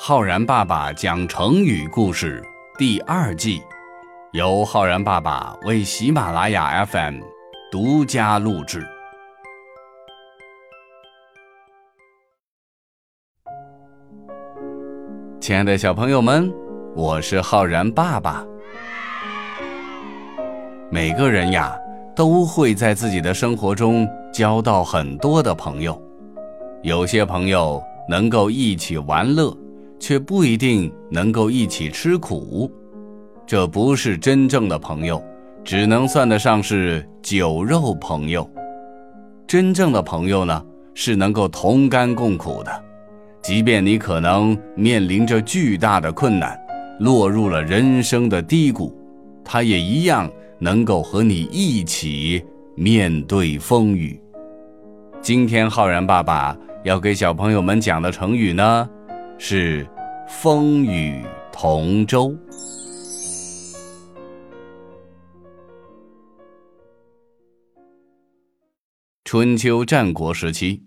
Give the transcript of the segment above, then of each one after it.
浩然爸爸讲成语故事第二季，由浩然爸爸为喜马拉雅 FM 独家录制。亲爱的小朋友们，我是浩然爸爸。每个人呀，都会在自己的生活中交到很多的朋友，有些朋友能够一起玩乐。却不一定能够一起吃苦，这不是真正的朋友，只能算得上是酒肉朋友。真正的朋友呢，是能够同甘共苦的，即便你可能面临着巨大的困难，落入了人生的低谷，他也一样能够和你一起面对风雨。今天浩然爸爸要给小朋友们讲的成语呢？是风雨同舟。春秋战国时期，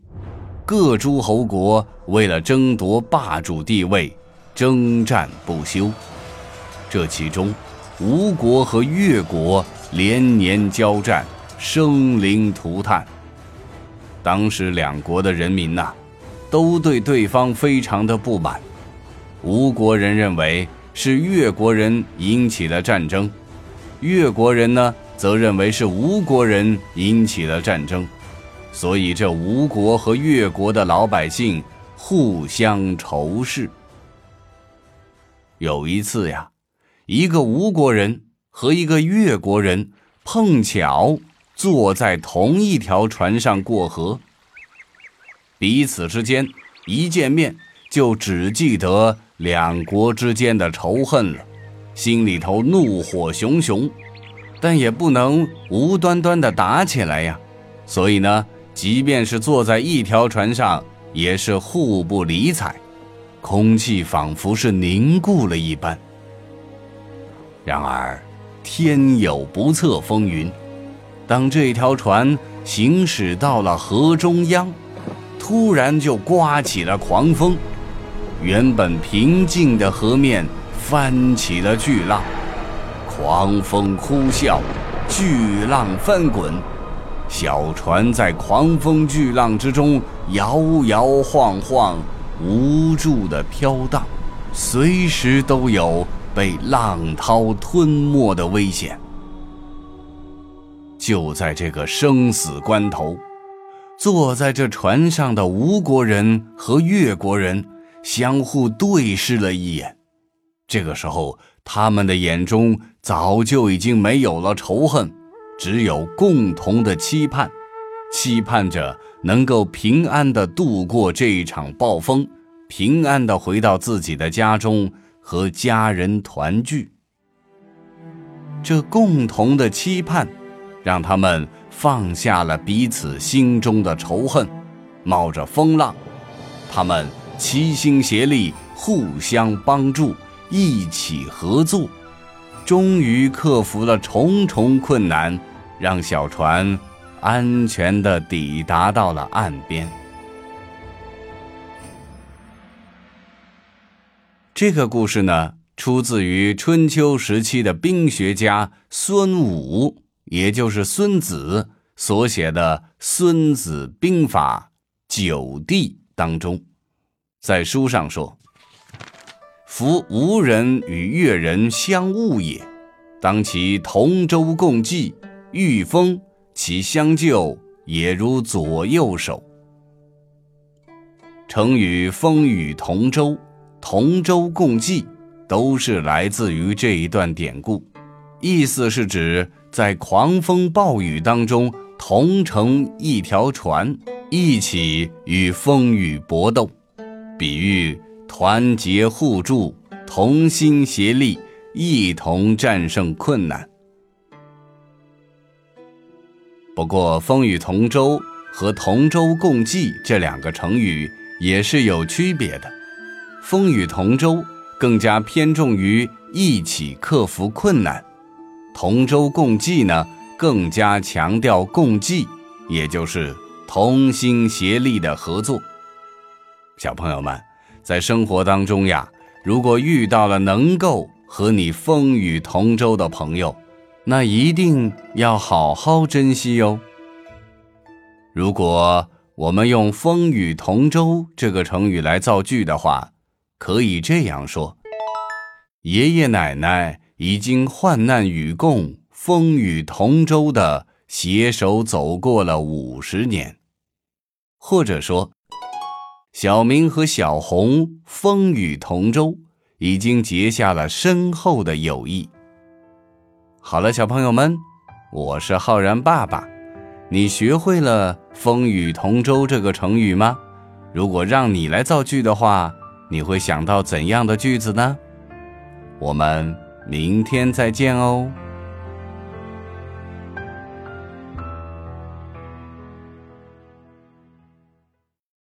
各诸侯国为了争夺霸主地位，征战不休。这其中，吴国和越国连年交战，生灵涂炭。当时两国的人民呐。都对对方非常的不满，吴国人认为是越国人引起了战争，越国人呢则认为是吴国人引起了战争，所以这吴国和越国的老百姓互相仇视。有一次呀，一个吴国人和一个越国人碰巧坐在同一条船上过河。彼此之间一见面就只记得两国之间的仇恨了，心里头怒火熊熊，但也不能无端端的打起来呀。所以呢，即便是坐在一条船上，也是互不理睬，空气仿佛是凝固了一般。然而，天有不测风云，当这条船行驶到了河中央。突然就刮起了狂风，原本平静的河面翻起了巨浪，狂风呼啸，巨浪翻滚，小船在狂风巨浪之中摇摇晃晃，无助的飘荡，随时都有被浪涛吞没的危险。就在这个生死关头。坐在这船上的吴国人和越国人相互对视了一眼，这个时候，他们的眼中早就已经没有了仇恨，只有共同的期盼，期盼着能够平安的度过这一场暴风，平安的回到自己的家中和家人团聚。这共同的期盼，让他们。放下了彼此心中的仇恨，冒着风浪，他们齐心协力，互相帮助，一起合作，终于克服了重重困难，让小船安全的抵达到了岸边。这个故事呢，出自于春秋时期的兵学家孙武。也就是孙子所写的《孙子兵法·九地》当中，在书上说：“夫吴人与越人相恶也，当其同舟共济，遇风其相救也如左右手。”成语“风雨同舟”“同舟共济”都是来自于这一段典故，意思是指。在狂风暴雨当中，同乘一条船，一起与风雨搏斗，比喻团结互助、同心协力，一同战胜困难。不过，“风雨同舟”和“同舟共济”这两个成语也是有区别的，“风雨同舟”更加偏重于一起克服困难。同舟共济呢，更加强调共济，也就是同心协力的合作。小朋友们，在生活当中呀，如果遇到了能够和你风雨同舟的朋友，那一定要好好珍惜哟。如果我们用“风雨同舟”这个成语来造句的话，可以这样说：爷爷奶奶已经患难与共、风雨同舟的携手走过了五十年，或者说。小明和小红风雨同舟，已经结下了深厚的友谊。好了，小朋友们，我是浩然爸爸。你学会了“风雨同舟”这个成语吗？如果让你来造句的话，你会想到怎样的句子呢？我们明天再见哦。